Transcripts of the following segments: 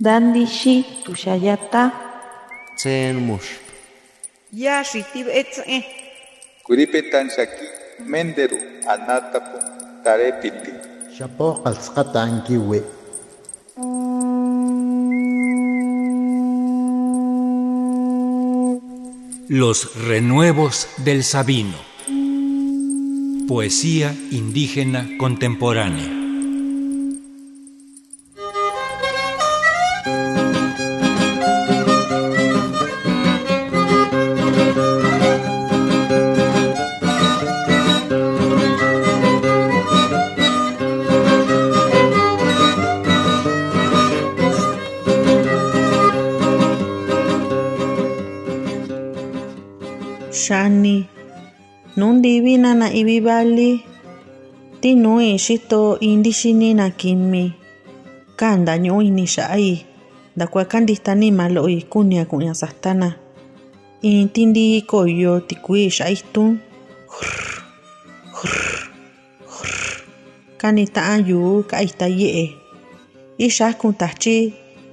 Dandishi tushayata. Tsen mush. Ya shitib etze. Kuripetan shaki menderu anatapu tarepiti. Shapo qalsqata ankiwi. Los renuevos del Sabino. Poesía indígena contemporánea. xa nuu ndivi ná na ivi vali. Tí nuu i xíto iin ndixini na kimi. Kánda ñuꞌú ini i xaꞌa i ndakua kándita nima loꞌo i kúniya kuꞌun ña sata na iin tí ndii koyo tikuii xaꞌa itun káni taꞌan yuu káa ita yeꞌe̱ íxakun tachi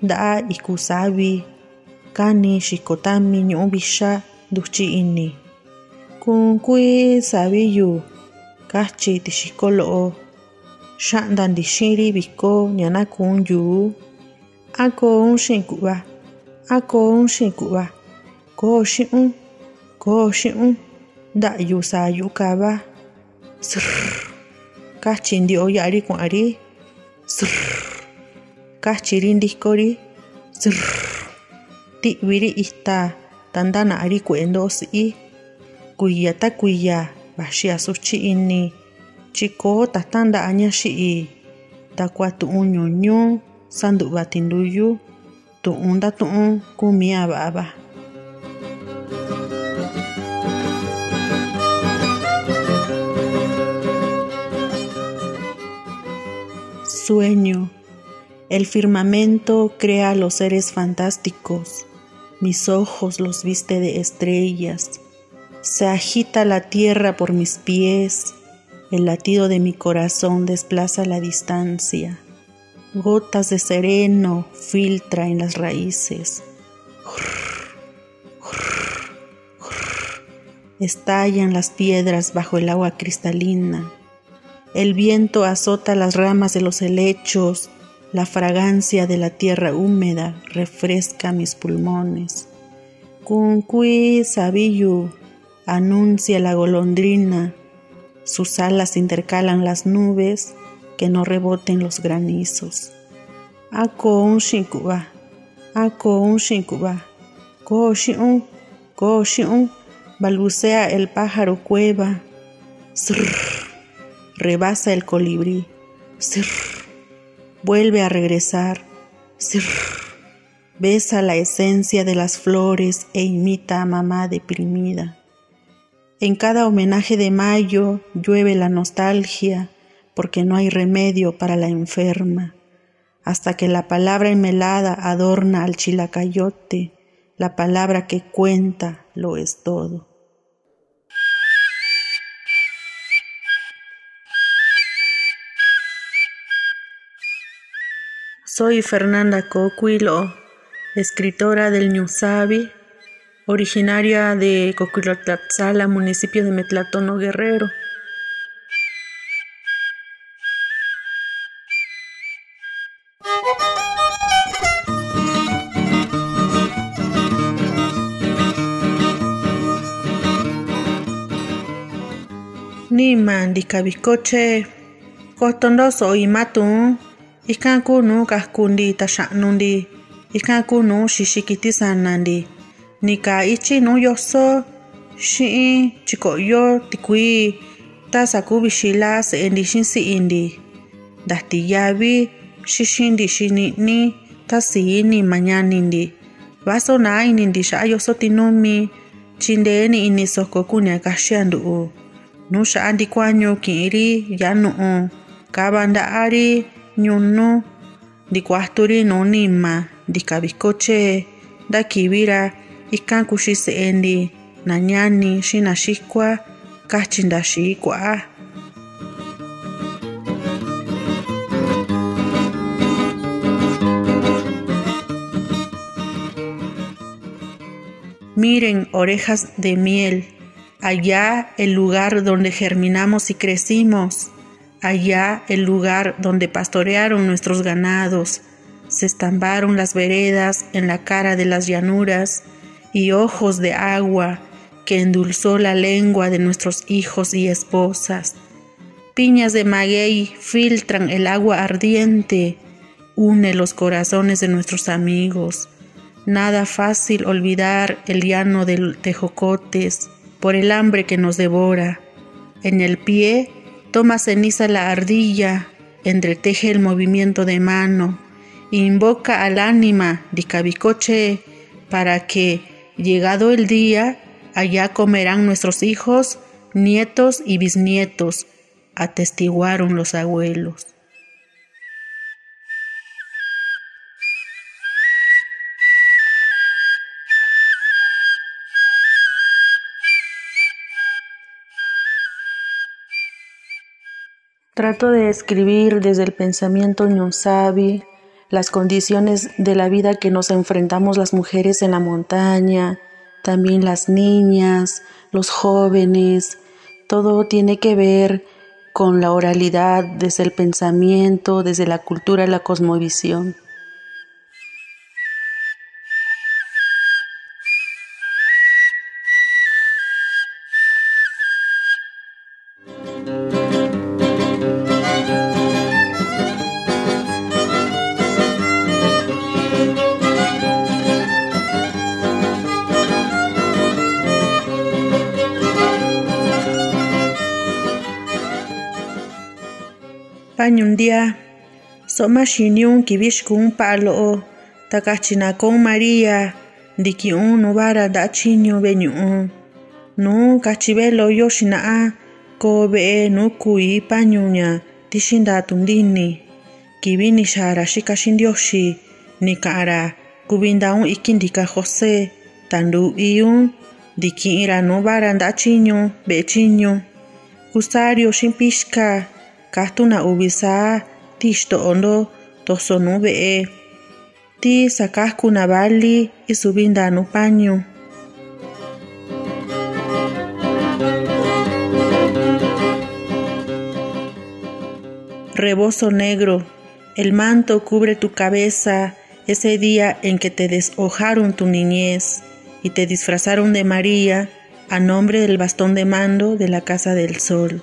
ndaꞌa iku saavi káni xiko tami ñuꞌú vixa nduchi ini. i kun kui sabiyu kachi tixikolo xandan dixiri biko ñana kun yu ako un xinkuba ako un xinkuba ko xi'un ko xi'un nda'yu sayu kava srrr kachi ndio ya'ri kua'ri srrr kachi ri ndikori srrr ti'vi ri ita tandana ri kuendo si'i Kuya ta kuya. Bashia suchi ini. Chiko tatanda anya shi. Takwa tuun nyonyo. Sandu batinduyu. Tuun da tuun kumia baba. Sueño. El firmamento crea los seres fantásticos. Mis ojos los viste de estrellas. Se agita la tierra por mis pies. El latido de mi corazón desplaza la distancia. Gotas de sereno filtra en las raíces. Estallan las piedras bajo el agua cristalina. El viento azota las ramas de los helechos. La fragancia de la tierra húmeda refresca mis pulmones. Kunqui sabiyu anuncia la golondrina. Sus alas intercalan las nubes que no reboten los granizos. Ako un shinkuba, ako un shinkuba, ko shiun, ko shiun, balbucea el pájaro cueva. Srr, rebasa el colibrí. Srr, vuelve a regresar. Srr, besa la esencia de las flores e imita a mamá deprimida. En cada homenaje de mayo llueve la nostalgia porque no hay remedio para la enferma, hasta que la palabra enmelada adorna al chilacayote, la palabra que cuenta lo es todo. Soy Fernanda Coquilo, escritora del Ñusabi, originaria de Coquilotlapzala, municipio de Metlatono Guerrero. Nima ndikabikoche kotondoso imatu ikan kunu kaskundi tashanundi ikan kunu nika ichi nùù yoso xi'in chiko'yo tikui. Ta sakuvixi la se'enti xi si'inti ntajti yavi xixinti xi ni'ni ta sii nima ñaninti vaso naa ininti ya'a yoso tinumi. Tyinteeni ini soko kunia kaxiantu'u nu ya'a ntikuañu kiri yanu nu'u kava nta'ari ñunu. Ntikuajturi nùù nima ntika viko tyee ntakivi ra Ikan kuxi se'eni nañani xi naxikua. Miren, orejas de miel, allá el lugar donde germinamos y crecimos, allá el lugar donde pastorearon nuestros ganados, se estambaron las veredas en la cara de las llanuras, y ojos de agua que endulzó la lengua de nuestros hijos y esposas. Piñas de maguey filtran el agua ardiente, une los corazones de nuestros amigos. Nada fácil olvidar el llano de tejocotes por el hambre que nos devora. En el pie toma ceniza la ardilla, entreteje el movimiento de mano, invoca al ánima de Cabicoche para que, llegado el día, allá comerán nuestros hijos, nietos y bisnietos, atestiguaron los abuelos. Trato de escribir desde el pensamiento ñonsabi las condiciones de la vida que nos enfrentamos las mujeres en la montaña, también las niñas, los jóvenes, todo tiene que ver con la oralidad desde el pensamiento, desde la cultura, la cosmovisión. Añondia so'maxiñún kivixkún pa'ló'o takachinakón María ntiki'ún nuvara ndachiñu ve'eñu'u un. kachi velo yo xina'a ko be nu kuií pañuña tixintatuntíni kivi nixaara xika xintioxi nika'ara kuvintaún iki ntika José tantu'íun ntiki'íra nuvara ntachiñu ve'e chiñu kusario xi pixka kajtuna uvi saa ti ixto'o-ndo toso nuu ve'e ti sakajkuna vali isuvi ndaa nuu pañu. Rebozo negro, el manto cubre tu cabeza ese día en que te deshojaron tu niñez y te disfrazaron de María a nombre del bastón de mando de la Casa del Sol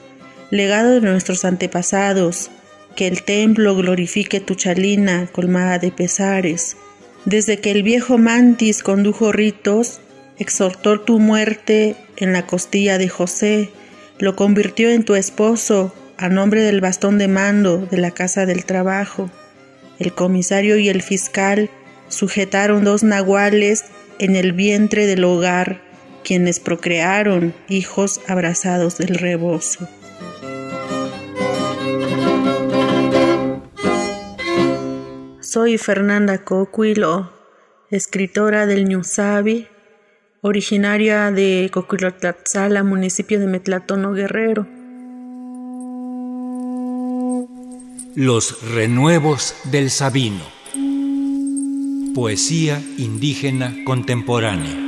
legado de nuestros antepasados, que el templo glorifique tu chalina colmada de pesares. Desde que el viejo Mantis condujo ritos, exhortó tu muerte en la costilla de José, lo convirtió en tu esposo a nombre del bastón de mando de la casa del trabajo. El comisario y el fiscal sujetaron dos nahuales en el vientre del hogar, quienes procrearon hijos abrazados del rebozo. Soy Fernanda Coquilo, escritora del Ñusabi, originaria de Coquilotlatzala, municipio de Metlatono Guerrero. Los renuevos del Sabino. Poesía indígena contemporánea.